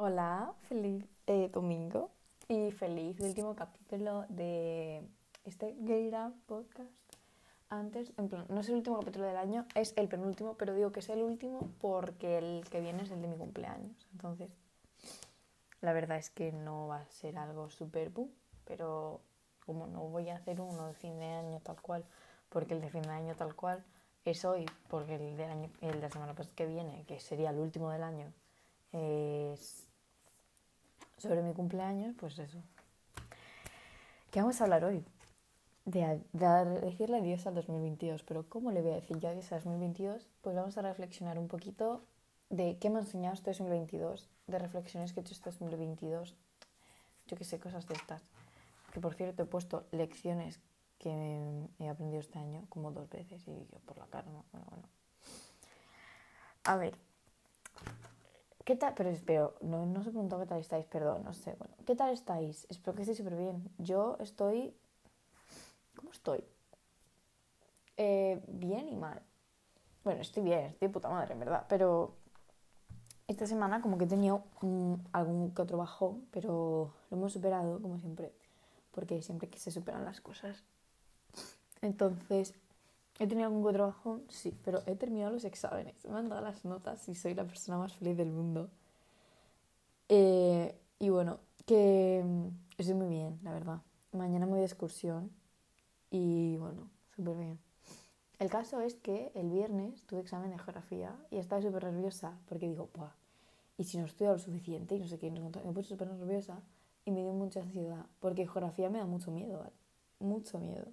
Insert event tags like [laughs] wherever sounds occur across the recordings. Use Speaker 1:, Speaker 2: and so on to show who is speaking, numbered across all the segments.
Speaker 1: Hola, feliz eh, domingo y feliz último capítulo de este Geira podcast. Antes, en plan, no es el último capítulo del año, es el penúltimo, pero digo que es el último porque el que viene es el de mi cumpleaños. Entonces, la verdad es que no va a ser algo súper boom, pero como no voy a hacer uno de fin de año tal cual, porque el de fin de año tal cual es hoy, porque el de, año, el de la semana que viene, que sería el último del año, es sobre mi cumpleaños, pues eso. ¿Qué vamos a hablar hoy? De, decirle adiós al 2022, pero ¿cómo le voy a decir ya adiós al 2022? Pues vamos a reflexionar un poquito de qué me ha enseñado este 2022, de reflexiones que he hecho este 2022, yo qué sé, cosas de estas. Que por cierto he puesto lecciones que he aprendido este año como dos veces y yo por la cara, ¿no? Bueno, bueno. A ver, ¿Qué tal? Pero, espero, no, no se preguntó qué tal estáis, perdón, no sé. Bueno, ¿qué tal estáis? Espero que estéis súper bien. Yo estoy... ¿Cómo estoy? Eh, bien y mal. Bueno, estoy bien, estoy puta madre, en verdad. Pero esta semana como que he tenido algún que otro bajón, pero lo hemos superado, como siempre. Porque siempre que se superan las cosas. Entonces, ¿He tenido algún trabajo? Sí, pero he terminado los exámenes. Me han dado las notas y soy la persona más feliz del mundo. Eh, y bueno, que mm, estoy muy bien, la verdad. Mañana me voy de excursión y bueno, súper bien. El caso es que el viernes tuve examen de geografía y estaba súper nerviosa porque digo, ¡buah! Y si no estudio lo suficiente y no sé qué, me puse súper nerviosa y me dio mucha ansiedad porque geografía me da mucho miedo, ¿vale? Mucho miedo.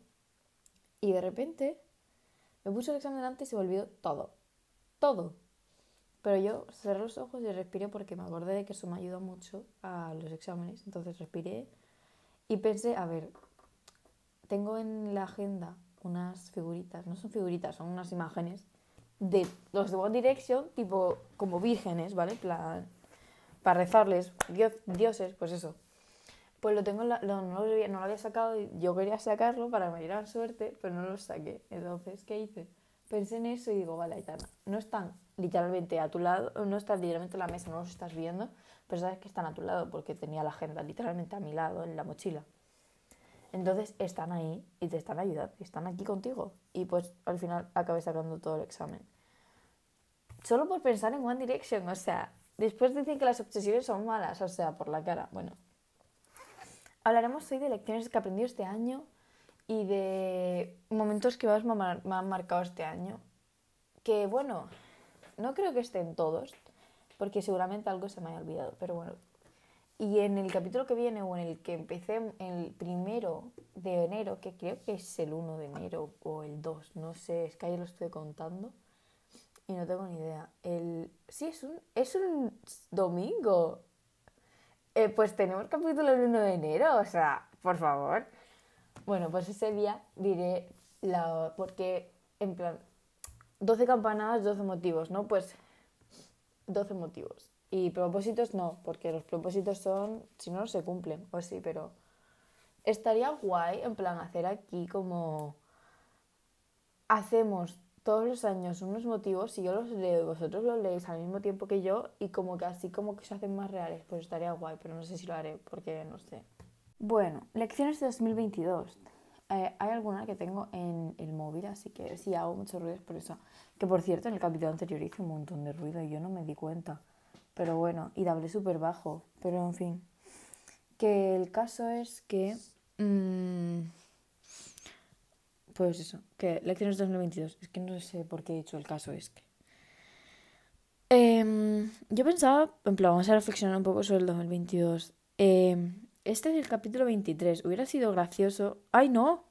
Speaker 1: Y de repente me puse el examen delante y se me olvidó todo. Todo. Pero yo cerré los ojos y respiré porque me acordé de que eso me ayudó mucho a los exámenes. Entonces respiré y pensé, a ver, tengo en la agenda unas figuritas, no son figuritas, son unas imágenes de los de One Direction, tipo como vírgenes, ¿vale? Plan, para rezarles, dios, dioses, pues eso pues lo tengo, no, lo, había sacado y yo quería sacarlo para me diera suerte, pero no lo saqué. Entonces, ¿qué hice? Pensé en eso y digo, vale, Aitana, no están literalmente a tu lado, no están literalmente en la mesa, no los estás viendo, pero sabes que están a tu lado porque tenía la agenda literalmente a mi lado en la mochila. Entonces están ahí y te están ayudando, están aquí contigo. Y pues al final acabé sacando todo el examen. Solo por pensar en One Direction, o sea, después dicen que las obsesiones son malas, o sea, por la cara. Bueno, Hablaremos hoy de lecciones que he aprendido este año y de momentos que más me han marcado este año. Que bueno, no creo que estén todos, porque seguramente algo se me haya olvidado, pero bueno. Y en el capítulo que viene o en el que empecé el primero de enero, que creo que es el 1 de enero o el 2, no sé, es que ahí lo estoy contando y no tengo ni idea. El... Sí, es un, es un domingo. Eh, pues tenemos capítulo el 1 de enero, o sea, por favor. Bueno, pues ese día diré la... porque, en plan, 12 campanadas, 12 motivos, ¿no? Pues 12 motivos. Y propósitos no, porque los propósitos son, si no, no se cumplen, o sí, pero estaría guay, en plan, hacer aquí como hacemos todos los años unos motivos, y yo los leo y vosotros los leéis al mismo tiempo que yo y como que así como que se hacen más reales, pues estaría guay, pero no sé si lo haré porque no sé. Bueno, lecciones de 2022. Eh, hay alguna que tengo en el móvil, así que sí hago mucho ruido por eso. Que por cierto, en el capítulo anterior hice un montón de ruido y yo no me di cuenta. Pero bueno, y hablé súper bajo. Pero en fin. Que el caso es que... Mmm, pues eso, que lecciones 2022. Es que no sé por qué he hecho el caso es que. Em, yo pensaba, en plan, vamos a reflexionar un poco sobre el 2022. Em, este es el capítulo 23. Hubiera sido gracioso. ¡Ay, no!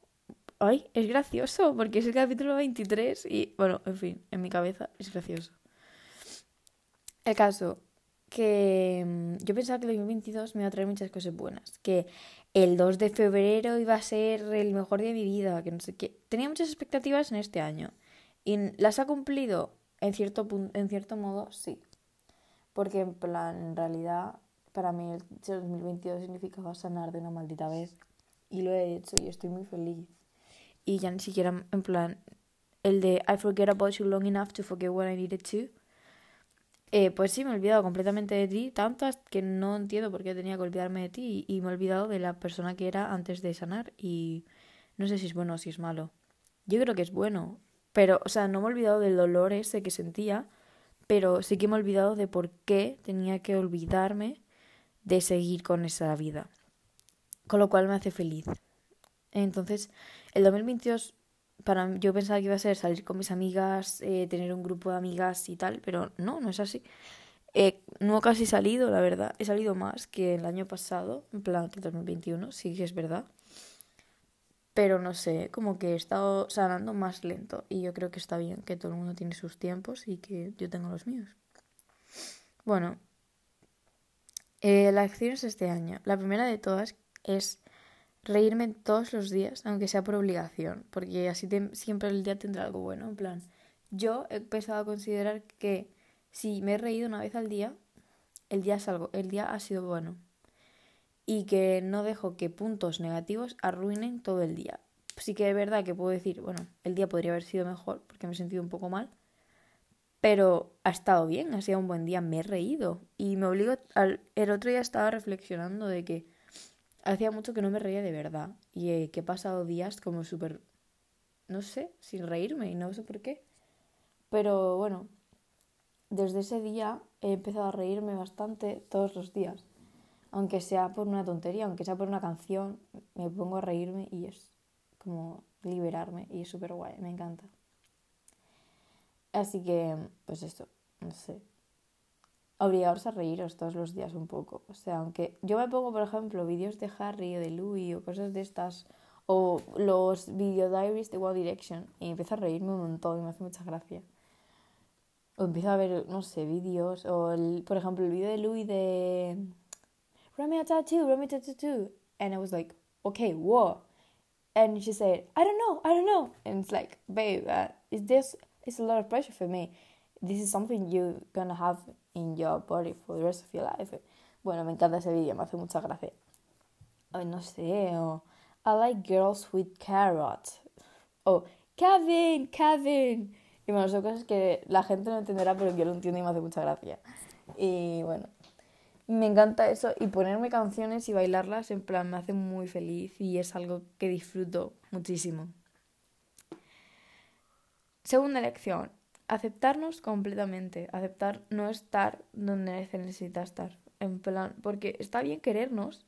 Speaker 1: ¡Ay! Es gracioso porque es el capítulo 23 y, bueno, en fin, en mi cabeza es gracioso. El caso, que em, yo pensaba que el 2022 me iba a traer muchas cosas buenas. Que el 2 de febrero iba a ser el mejor día de mi vida, que no sé qué. Tenía muchas expectativas en este año. ¿Y las ha cumplido? En cierto, en cierto modo, sí. Porque en plan, en realidad, para mí el 2022 significaba sanar de una maldita vez. Y lo he hecho y estoy muy feliz. Y ya ni siquiera, en plan, el de I forget about you long enough to forget what I needed to. Eh, pues sí, me he olvidado completamente de ti, tantas que no entiendo por qué tenía que olvidarme de ti y, me he olvidado de la persona que era antes de sanar y no sé si es bueno o si es malo. Yo creo que es bueno, pero, o sea, no me he olvidado del dolor ese que sentía, pero sí que me he olvidado de por qué tenía que olvidarme de seguir con esa vida. Con lo cual me hace feliz. Entonces, el 2022 para yo pensaba que iba a ser salir con mis amigas, eh, tener un grupo de amigas y tal, pero no, no es así. Eh, no casi salido, la verdad. He salido más que el año pasado, en plan que 2021, sí que es verdad. Pero no sé, como que he estado sanando más lento. Y yo creo que está bien que todo el mundo tiene sus tiempos y que yo tengo los míos. Bueno, eh, las acciones este año. La primera de todas es reírme todos los días, aunque sea por obligación, porque así siempre el día tendrá algo bueno. En plan, yo he empezado a considerar que si me he reído una vez al día, el día es el día ha sido bueno. Y que no dejo que puntos negativos arruinen todo el día. Sí que es verdad que puedo decir, bueno, el día podría haber sido mejor porque me he sentido un poco mal, pero ha estado bien, ha sido un buen día, me he reído. Y me obligo, al, el otro día estaba reflexionando de que hacía mucho que no me reía de verdad y eh, que he pasado días como súper, no sé, sin reírme y no sé por qué. Pero bueno, desde ese día he empezado a reírme bastante todos los días. Aunque sea por una tontería, aunque sea por una canción, me pongo a reírme y es como liberarme y es súper guay, me encanta. Así que, pues esto, no sé, obligaros a reíros todos los días un poco. O sea, aunque yo me pongo, por ejemplo, vídeos de Harry o de Louis o cosas de estas, o los video diaries de One Direction, y empiezo a reírme un montón y me hace mucha gracia. O empiezo a ver, no sé, vídeos, o el, por ejemplo, el vídeo de Louis de Run a tattoo, run a tattoo. And I was like, okay, what? And she said, I don't know, I don't know. And it's like, babe, uh, it's, this, it's a lot of pressure for me. This is something you're gonna have in your body for the rest of your life. Bueno, me encanta ese vídeo, me hace mucha gracia. Ay, no sé, I like girls with carrots. O Kevin, Kevin. Y bueno, son cosas que la gente no entenderá, pero yo lo entiendo y me hace mucha gracia. Y bueno, me encanta eso. Y ponerme canciones y bailarlas, en plan, me hace muy feliz y es algo que disfruto muchísimo. Segunda lección, aceptarnos completamente, aceptar no estar donde se necesita estar, en plan, porque está bien querernos,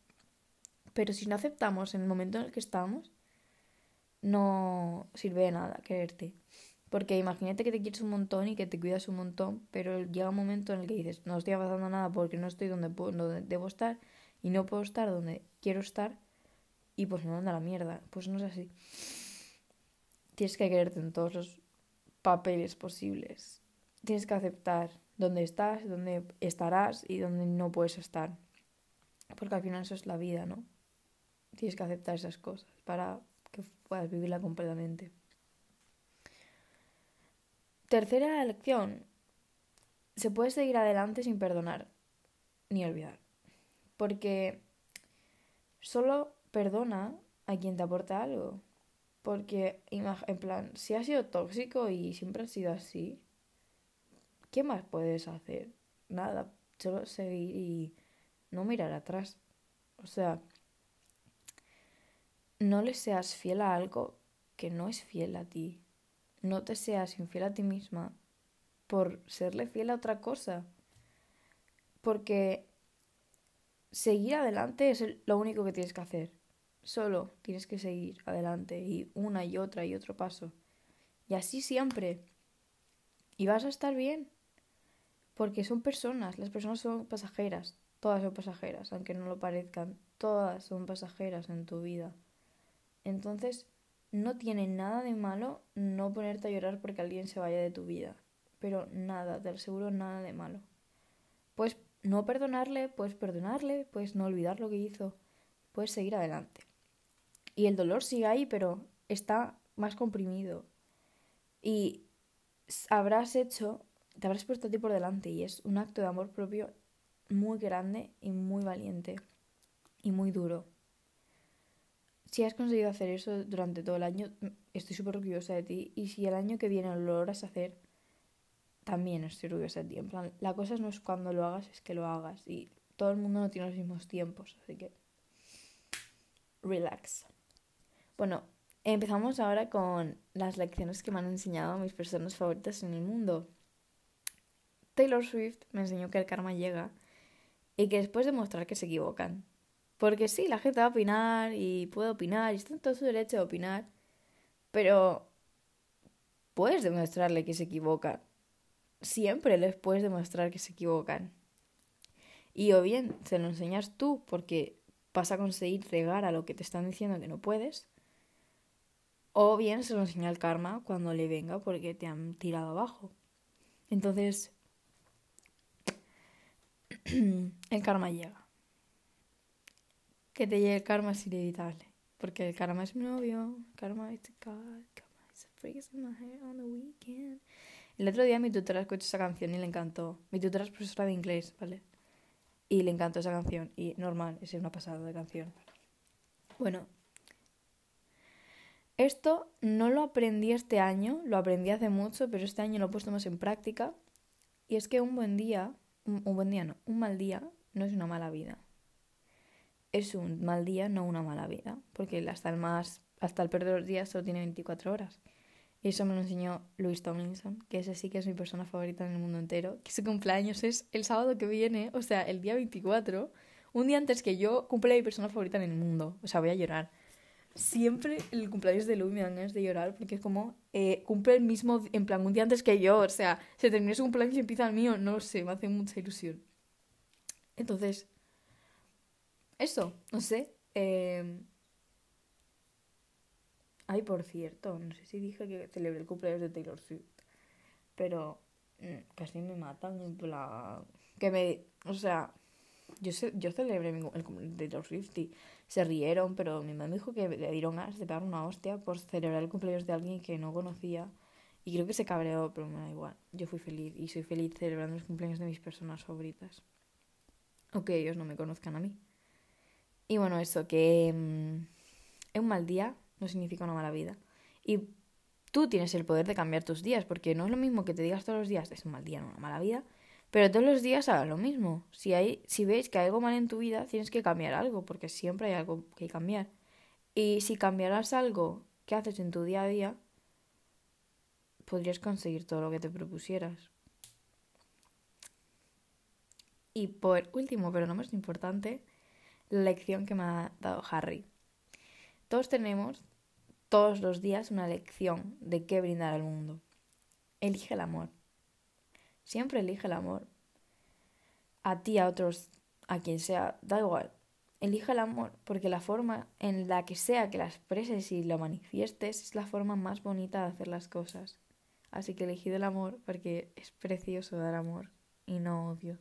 Speaker 1: pero si no aceptamos en el momento en el que estamos, no sirve de nada quererte. Porque imagínate que te quieres un montón y que te cuidas un montón, pero llega un momento en el que dices, no estoy pasando nada porque no estoy donde, donde debo estar y no puedo estar donde quiero estar y pues me manda la mierda. Pues no es así. Tienes que quererte en todos los papeles posibles. Tienes que aceptar dónde estás, dónde estarás y dónde no puedes estar. Porque al final eso es la vida, ¿no? Tienes que aceptar esas cosas para que puedas vivirla completamente. Tercera lección. Se puede seguir adelante sin perdonar ni olvidar. Porque solo perdona a quien te aporta algo. Porque, en plan, si has sido tóxico y siempre has sido así, ¿qué más puedes hacer? Nada, solo seguir y no mirar atrás. O sea, no le seas fiel a algo que no es fiel a ti. No te seas infiel a ti misma por serle fiel a otra cosa. Porque seguir adelante es lo único que tienes que hacer. Solo tienes que seguir adelante y una y otra y otro paso. Y así siempre. Y vas a estar bien. Porque son personas, las personas son pasajeras, todas son pasajeras, aunque no lo parezcan, todas son pasajeras en tu vida. Entonces, no tiene nada de malo no ponerte a llorar porque alguien se vaya de tu vida. Pero nada, te aseguro nada de malo. Puedes no perdonarle, puedes perdonarle, puedes no olvidar lo que hizo, puedes seguir adelante. Y el dolor sigue ahí, pero está más comprimido. Y habrás hecho, te habrás puesto a ti por delante y es un acto de amor propio muy grande y muy valiente y muy duro. Si has conseguido hacer eso durante todo el año, estoy súper orgullosa de ti y si el año que viene lo logras hacer, también estoy orgullosa de ti. En plan, la cosa no es cuando lo hagas, es que lo hagas. Y todo el mundo no tiene los mismos tiempos, así que relax. Bueno, empezamos ahora con las lecciones que me han enseñado mis personas favoritas en el mundo. Taylor Swift me enseñó que el karma llega y que después de mostrar que se equivocan. Porque sí, la gente va a opinar y puede opinar y está en todo su derecho de opinar, pero puedes demostrarle que se equivocan. Siempre les puedes demostrar que se equivocan. Y o bien se lo enseñas tú porque vas a conseguir cegar a lo que te están diciendo que no puedes, o bien se lo enseña el karma cuando le venga porque te han tirado abajo. Entonces, [clears throat] el karma llega. Que te llegue el karma es inevitable. Porque el karma es mi novio. Karma is God. Karma is a in my hair on the weekend. El otro día mi tutora escuchó esa canción y le encantó. Mi tutora es profesora de inglés, ¿vale? Y le encantó esa canción. Y normal, es una pasada de canción. Bueno. Esto no lo aprendí este año, lo aprendí hace mucho, pero este año lo he puesto más en práctica. Y es que un buen día, un, buen día no, un mal día no es una mala vida. Es un mal día, no una mala vida. Porque hasta el más, hasta el peor de los días solo tiene 24 horas. Y eso me lo enseñó Louis Tomlinson, que ese sí que es mi persona favorita en el mundo entero, que su cumpleaños es el sábado que viene, o sea, el día 24, un día antes que yo cumple mi persona favorita en el mundo. O sea, voy a llorar. Siempre el cumpleaños de Louis me dan ganas de llorar porque es como eh, cumple el mismo, en plan, un día antes que yo. O sea, se termina su cumpleaños y empieza el mío. No lo sé, me hace mucha ilusión. Entonces, eso, no sé. Eh, Ay, por cierto, no sé si dije que celebré el cumpleaños de Taylor Swift. Pero mm, casi me matan en plan. Que me. O sea, yo, yo celebré el cumpleaños de Taylor Swift y se rieron, pero mi mamá me dijo que le dieron ganas de pegar una hostia por celebrar el cumpleaños de alguien que no conocía. Y creo que se cabreó, pero me da igual. Yo fui feliz y soy feliz celebrando los cumpleaños de mis personas favoritas. Aunque ellos no me conozcan a mí. Y bueno, eso, que mm, es un mal día, no significa una mala vida. Y tú tienes el poder de cambiar tus días, porque no es lo mismo que te digas todos los días es un mal día, no una mala vida, pero todos los días hagas lo mismo. Si, hay, si ves que hay algo mal en tu vida, tienes que cambiar algo, porque siempre hay algo que cambiar. Y si cambiarás algo que haces en tu día a día, podrías conseguir todo lo que te propusieras. Y por último, pero no más importante, la lección que me ha dado Harry. Todos tenemos todos los días una lección de qué brindar al mundo. Elige el amor. Siempre elige el amor. A ti, a otros, a quien sea, da igual. Elige el amor porque la forma en la que sea que la expreses y lo manifiestes es la forma más bonita de hacer las cosas. Así que elegid el amor porque es precioso dar amor y no odio.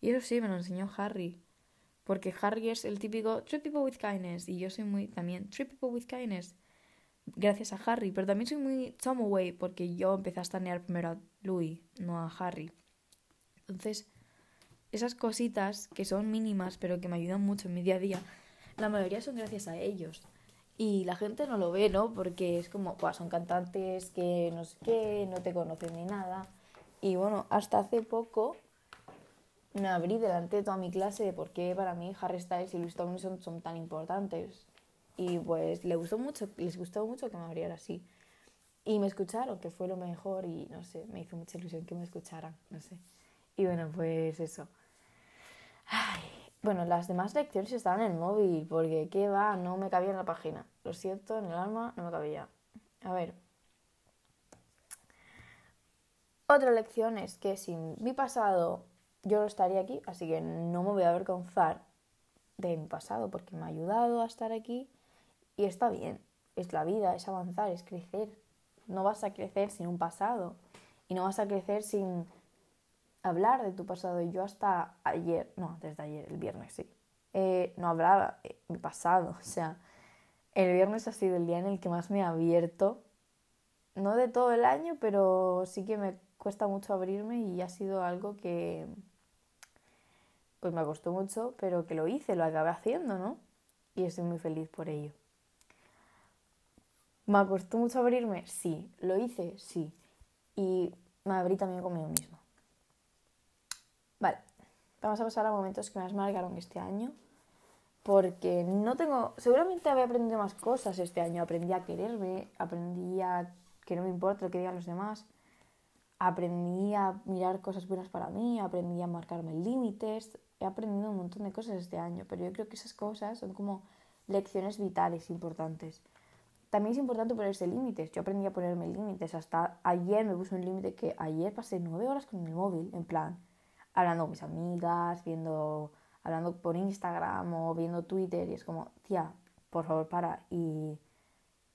Speaker 1: Y eso sí, me lo enseñó Harry. Porque Harry es el típico treat people with kindness y yo soy muy también treat people with kindness gracias a Harry, pero también soy muy Tom Away porque yo empecé a estanear primero a Louis, no a Harry. Entonces, esas cositas que son mínimas pero que me ayudan mucho en mi día a día, la mayoría son gracias a ellos. Y la gente no lo ve, ¿no? Porque es como, pues son cantantes que no sé qué, no te conocen ni nada. Y bueno, hasta hace poco me abrí delante de toda mi clase de por qué para mí Harry Styles y Louis Tomlinson son tan importantes. Y pues le gustó mucho, les gustó mucho que me abriera así. Y me escucharon, que fue lo mejor y no sé, me hizo mucha ilusión que me escucharan, no sé. Y bueno, pues eso. Ay, bueno, las demás lecciones estaban en el móvil, porque qué va, no me cabía en la página. Lo siento, en el alma no me cabía. A ver. Otra lección es que sin mi pasado yo no estaría aquí, así que no me voy a avergonzar de mi pasado porque me ha ayudado a estar aquí y está bien. Es la vida, es avanzar, es crecer. No vas a crecer sin un pasado y no vas a crecer sin hablar de tu pasado. Y yo hasta ayer, no, desde ayer, el viernes sí, eh, no hablaba mi pasado. [laughs] O sea, el viernes ha sido el día en el que más me he abierto. No de todo el año, pero sí que me cuesta mucho abrirme y ha sido algo que pues me costó mucho, pero que lo hice, lo acabé haciendo, ¿no? Y estoy muy feliz por ello. ¿Me costó mucho abrirme? Sí. ¿Lo hice? Sí. Y me abrí también conmigo mismo. Vale, vamos a pasar a momentos que más marcaron este año. Porque no tengo. Seguramente había aprendido más cosas este año. Aprendí a quererme, aprendí a que no me importa lo que digan los demás. Aprendí a mirar cosas buenas para mí, aprendí a marcarme límites. He aprendido un montón de cosas este año, pero yo creo que esas cosas son como lecciones vitales importantes. También es importante ponerse límites. Yo aprendí a ponerme límites. Hasta ayer me puse un límite que ayer pasé nueve horas con el móvil, en plan, hablando con mis amigas, viendo, hablando por Instagram o viendo Twitter. Y es como, tía, por favor, para. Y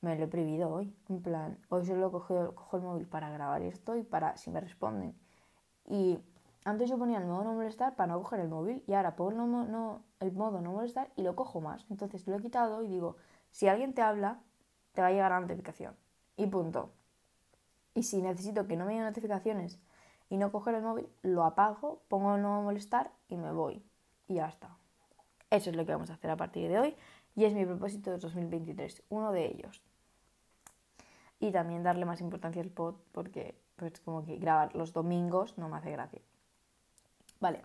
Speaker 1: me lo he prohibido hoy. En plan, hoy solo cojo, cojo el móvil para grabar esto y para si me responden. Y antes yo ponía el modo no molestar para no coger el móvil y ahora pongo el, no, el modo no molestar y lo cojo más. Entonces lo he quitado y digo, si alguien te habla, te va a llegar la notificación. Y punto. Y si necesito que no me lleguen notificaciones y no coger el móvil, lo apago, pongo no molestar y me voy. Y ya está. Eso es lo que vamos a hacer a partir de hoy y es mi propósito de 2023, uno de ellos. Y también darle más importancia al pod porque pues como que grabar los domingos no me hace gracia. Vale,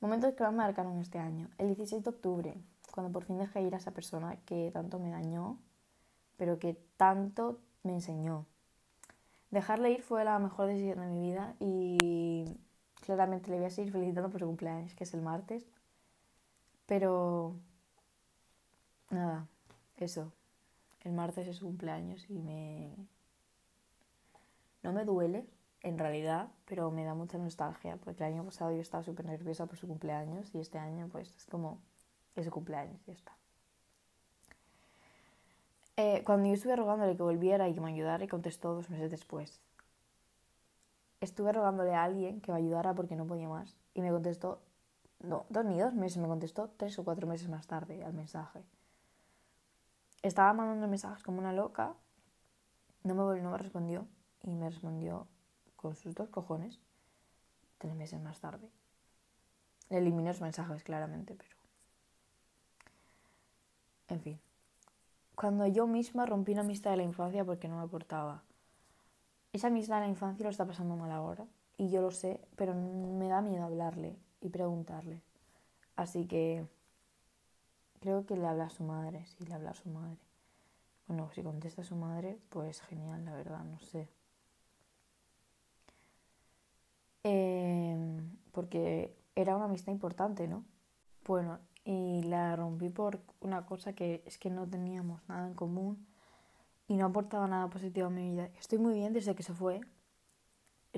Speaker 1: momentos que me marcaron este año. El 16 de octubre, cuando por fin dejé ir a esa persona que tanto me dañó pero que tanto me enseñó. Dejarle ir fue la mejor decisión de mi vida y claramente le voy a seguir felicitando por su cumpleaños, que es el martes. Pero nada, eso. El martes es su cumpleaños y me... No me duele, en realidad, pero me da mucha nostalgia, porque el año pasado yo estaba súper nerviosa por su cumpleaños y este año pues es como es su cumpleaños y ya está. Eh, cuando yo estuve rogándole que volviera y que me ayudara, y contestó dos meses después. Estuve rogándole a alguien que me ayudara porque no podía más. Y me contestó, no, dos ni dos meses, me contestó tres o cuatro meses más tarde al mensaje. Estaba mandando mensajes como una loca, no me, no me respondió y me respondió con sus dos cojones tres meses más tarde. Le eliminé los mensajes, claramente, pero... En fin cuando yo misma rompí una amistad de la infancia porque no me aportaba. Esa amistad de la infancia lo está pasando mal ahora y yo lo sé, pero me da miedo hablarle y preguntarle. Así que creo que le habla a su madre, sí, le habla a su madre. Bueno, si contesta a su madre, pues genial, la verdad, no sé. Em, porque era una amistad importante, ¿no? Bueno, y la rompí por una cosa que es que no teníamos nada en común y no aportaba nada positivo a mi vida. Estoy muy bien desde que se fue.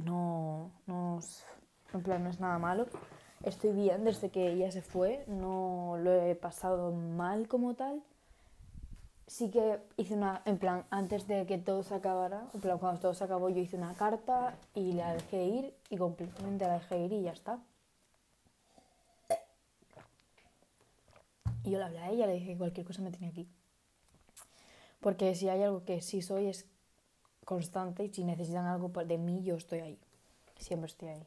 Speaker 1: No, no, en plan, no es nada malo. Estoy bien desde que ella se fue. No lo he pasado mal como tal. Sí que hice una, en plan, antes de que todo se acabara, en plan, cuando todo se acabó, yo hice una carta y la dejé ir y completamente la dejé ir y ya está. Y yo le hablé a ella, le dije que cualquier cosa me tenía aquí. Porque si hay algo que sí soy es constante y si necesitan algo de mí, yo estoy ahí. Siempre estoy ahí.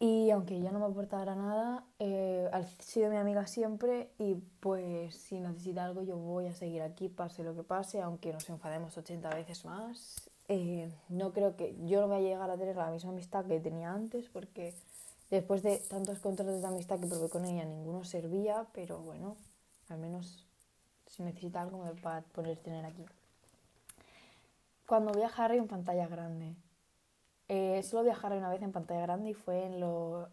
Speaker 1: Y aunque ella no me aportara nada, eh, ha sido mi amiga siempre y pues si necesita algo yo voy a seguir aquí, pase lo que pase, aunque nos enfademos 80 veces más. Eh, no creo que yo no voy a llegar a tener la misma amistad que tenía antes porque Después de tantos contratos de amistad que probé con ella, ninguno servía, pero bueno, al menos si necesita algo me va a poder tener aquí. Cuando vi a Harry en pantalla grande. Eh, solo vi a Harry una vez en pantalla grande y fue en lo...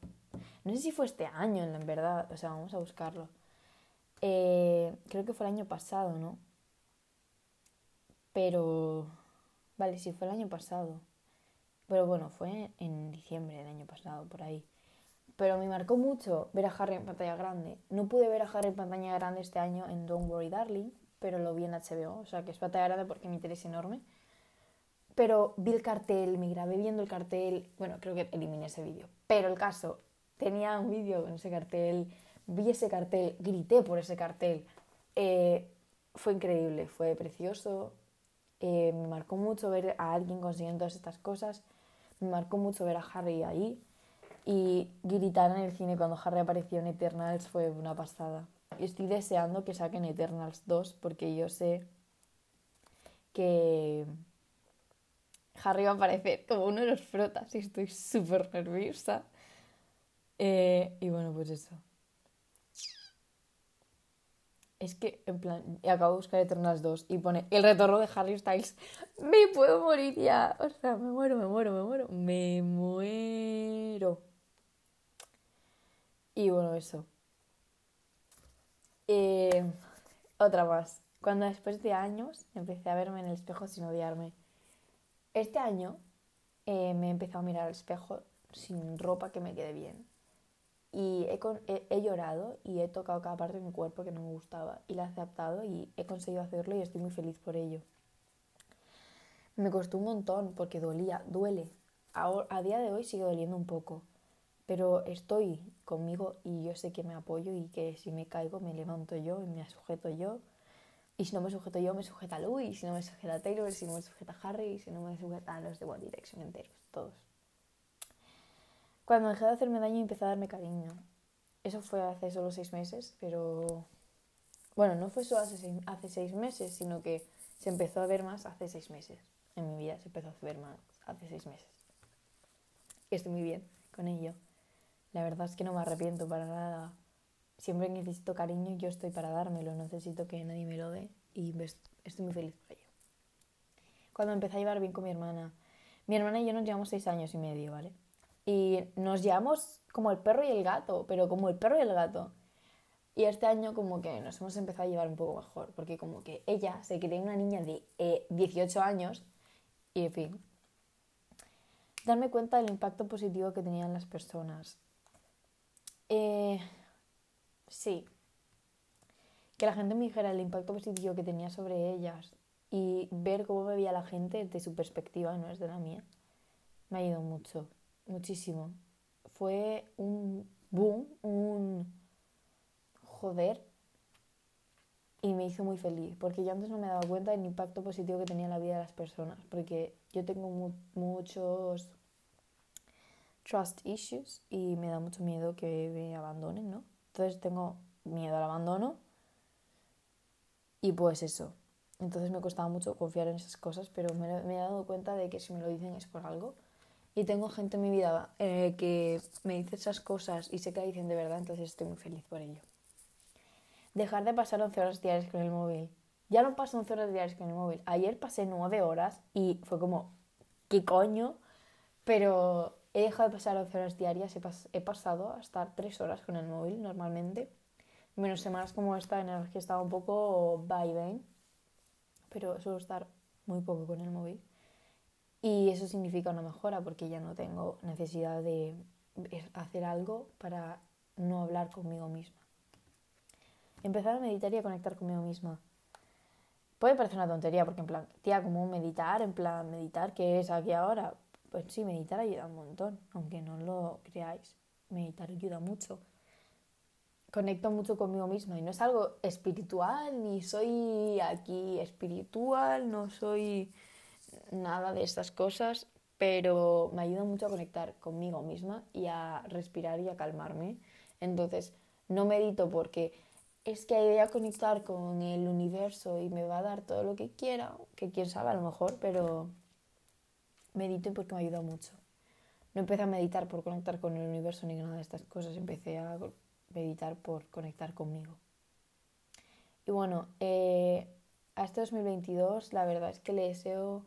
Speaker 1: No sé si fue este año, en verdad. O sea, vamos a buscarlo. Eh, creo que fue el año pasado, ¿no? Pero... Vale, sí, fue el año pasado. Pero bueno, fue en diciembre del año pasado, por ahí pero me marcó mucho ver a Harry en pantalla grande. No pude ver a Harry en pantalla grande este año en Don't Worry Darling, pero lo vi en HBO, o sea que es pantalla grande porque mi interés es enorme. Pero vi el cartel, me grabé viendo el cartel, bueno, creo que eliminé ese vídeo, pero el caso, tenía un vídeo con ese cartel, vi ese cartel, grité por ese cartel, eh, fue increíble, fue precioso, eh, me marcó mucho ver a alguien consiguiendo todas estas cosas, me marcó mucho ver a Harry ahí, y gritar en el cine cuando Harry apareció en Eternals fue una pasada. Estoy deseando que saquen Eternals 2 porque yo sé que Harry va a aparecer como uno de los frotas y estoy súper nerviosa. Eh, y bueno, pues eso. Es que, en plan, acabo de buscar Eternals 2 y pone el retorno de Harry Styles. Me puedo morir ya. O sea, me muero, me muero, me muero. Me muero. Y bueno, eso. Eh, otra más. Cuando después de años empecé a verme en el espejo sin odiarme. Este año eh, me he empezado a mirar al espejo sin ropa que me quede bien. Y he, llorado y he tocado cada parte de mi cuerpo que no me gustaba. Y la he aceptado y he conseguido hacerlo y estoy muy feliz por ello. Me costó un montón porque dolía, duele. a día de hoy sigue doliendo un poco. Pero estoy conmigo y yo sé que me apoyo y que si me caigo me levanto yo y me sujeto yo y si no me sujeto yo, me sujeta Louis, y si no me sujeta Taylor, si no me sujeta Harry, si no me sujetan los de One Direction enteros, todos. Cuando dejé de hacerme daño empecé a darme cariño. Eso fue hace solo seis meses, pero... Bueno, no fue solo hace seis, meses, sino que se empezó a ver más hace seis meses. En mi vida se empezó a ver más hace seis meses. Estoy muy bien con ello. La verdad es que no me arrepiento para nada siempre necesito cariño yo estoy para dármelo, necesito que nadie me lo dé y estoy muy feliz por ello. Cuando empecé a llevar bien con mi hermana, mi hermana y yo nos llevamos seis años y medio, ¿vale? Y nos llevamos como el perro y el gato, pero como el perro y el gato. Y este año como que nos hemos empezado a llevar un poco mejor, porque como que ella se cree una niña de 18 eh, años y en fin. Darme cuenta del impacto positivo que tenían las personas. Eh, Sí. Que la gente me dijera el impacto positivo que tenía sobre ellas y ver cómo me veía la gente de su perspectiva, no es de la mía, me ha ido mucho, muchísimo. Fue un boom, un joder y me hizo muy feliz porque yo antes no me daba cuenta del impacto positivo que tenía en la vida de las personas porque yo tengo muchos trust issues y me da mucho miedo que me abandonen, ¿no? Entonces tengo miedo al abandono y pues eso. Entonces me costaba mucho confiar en esas cosas, pero me, he dado cuenta de que si me lo dicen es por algo. Y tengo gente en mi vida eh, que me dice esas cosas y sé que la dicen de verdad, entonces estoy muy feliz por ello. Dejar de pasar 11 horas diarias con el móvil. Ya no paso 11 horas diarias con el móvil. Ayer pasé 9 horas y fue como, ¿qué coño? Pero He dejado de pasar 11 horas diarias, he, pasado a estar 3 horas con el móvil normalmente. Menos semanas como esta en las que estaba un poco vaivén, pero suelo estar muy poco con el móvil. Y eso significa una mejora porque ya no tengo necesidad de hacer algo para no hablar conmigo misma. Empezar a meditar y a conectar conmigo misma. Puede parecer una tontería porque en plan, tía, como meditar, en plan, meditar, ¿qué es aquí ahora? Pues sí, meditar ayuda un montón, aunque no lo creáis. Meditar ayuda mucho. Conecto mucho conmigo misma y no es algo espiritual, ni soy aquí espiritual, no soy nada de estas cosas, pero me ayuda mucho a conectar conmigo misma y a respirar y a calmarme. Entonces, no medito porque es que voy a conectar con el universo y me va a dar todo lo que quiera, que quién sabe a lo mejor, pero medito porque me ayuda mucho. No empecé a meditar por conectar con el universo ni nada de estas cosas, empecé a meditar por conectar conmigo. Y bueno, eh, a este 2022 la verdad es que le deseo,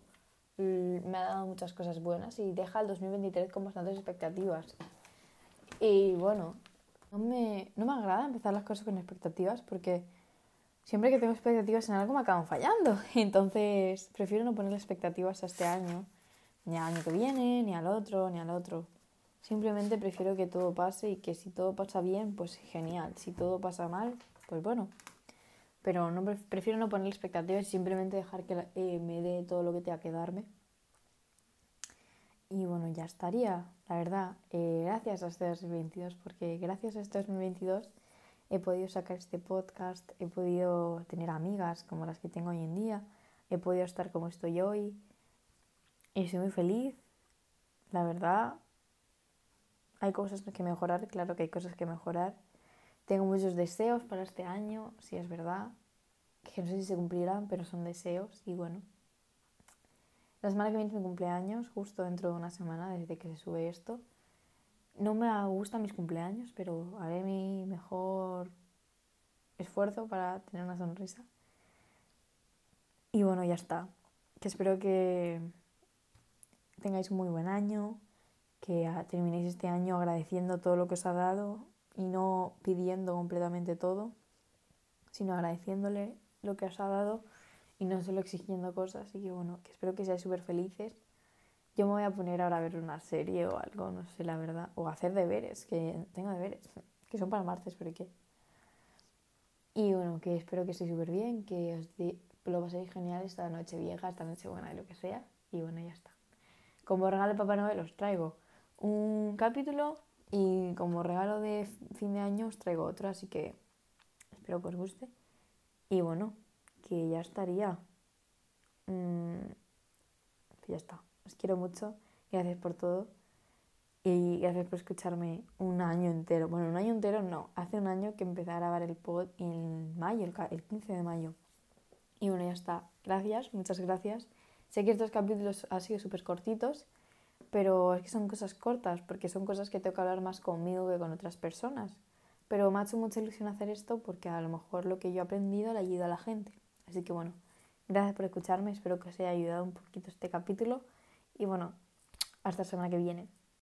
Speaker 1: me ha dado muchas cosas buenas y deja el 2023 con bastantes expectativas. Y bueno, no me, no me agrada empezar las cosas con expectativas porque siempre que tengo expectativas en algo me acaban fallando. [laughs] Entonces prefiero no poner expectativas a este año ni al año que viene, ni al otro, ni al otro. Simplemente prefiero que todo pase y que si todo pasa bien, pues genial. Si todo pasa mal, pues bueno. Pero no, prefiero no poner expectativas y simplemente dejar que eh, me dé todo lo que tenga que darme. Y bueno, ya estaría, la verdad. Eh, gracias a este 2022, porque gracias a este 2022 he podido sacar este podcast, he podido tener amigas como las que tengo hoy en día, he podido estar como estoy hoy, y estoy muy feliz. La verdad, hay cosas que mejorar, claro que hay cosas que mejorar. Tengo muchos deseos para este año, si es verdad, que no sé si se cumplirán, pero son deseos y bueno. La semana que viene es mi cumpleaños, justo dentro de una semana desde que se sube esto. No me gustan mis cumpleaños, pero haré mi mejor esfuerzo para tener una sonrisa. Y bueno, ya está. Que espero que tengáis un muy buen año, que terminéis este año agradeciendo todo lo que os ha dado y no pidiendo completamente todo, sino agradeciéndole lo que os ha dado y no solo exigiendo cosas. Así que bueno, que espero que seáis súper felices. Yo me voy a poner ahora a ver una serie o algo, no sé la verdad, o hacer deberes, que tengo deberes, [laughs] que son para martes, pero ¿qué? Y bueno, que espero que estéis súper bien, que os lo paséis genial esta noche vieja, esta noche buena y lo que sea. Y bueno, ya está. Como regalo de Papá Noel os traigo un capítulo y como regalo de fin de año os traigo otro, así que espero que os guste. Y bueno, que ya estaría. Mm, ya está. Os quiero mucho. Gracias por todo. Y gracias por escucharme un año entero. Bueno, un año entero no. Hace un año que empecé a grabar el pod en mayo, el 15 de mayo. Y bueno, ya está. Gracias, muchas gracias. Sé que estos capítulos han sido súper cortitos, pero es que son cosas cortas, porque son cosas que tengo que hablar más conmigo que con otras personas. Pero me ha hecho mucha ilusión hacer esto porque a lo mejor lo que yo he aprendido le ayuda a la gente. Así que bueno, gracias por escucharme, espero que os haya ayudado un poquito este capítulo y bueno, hasta la semana que viene.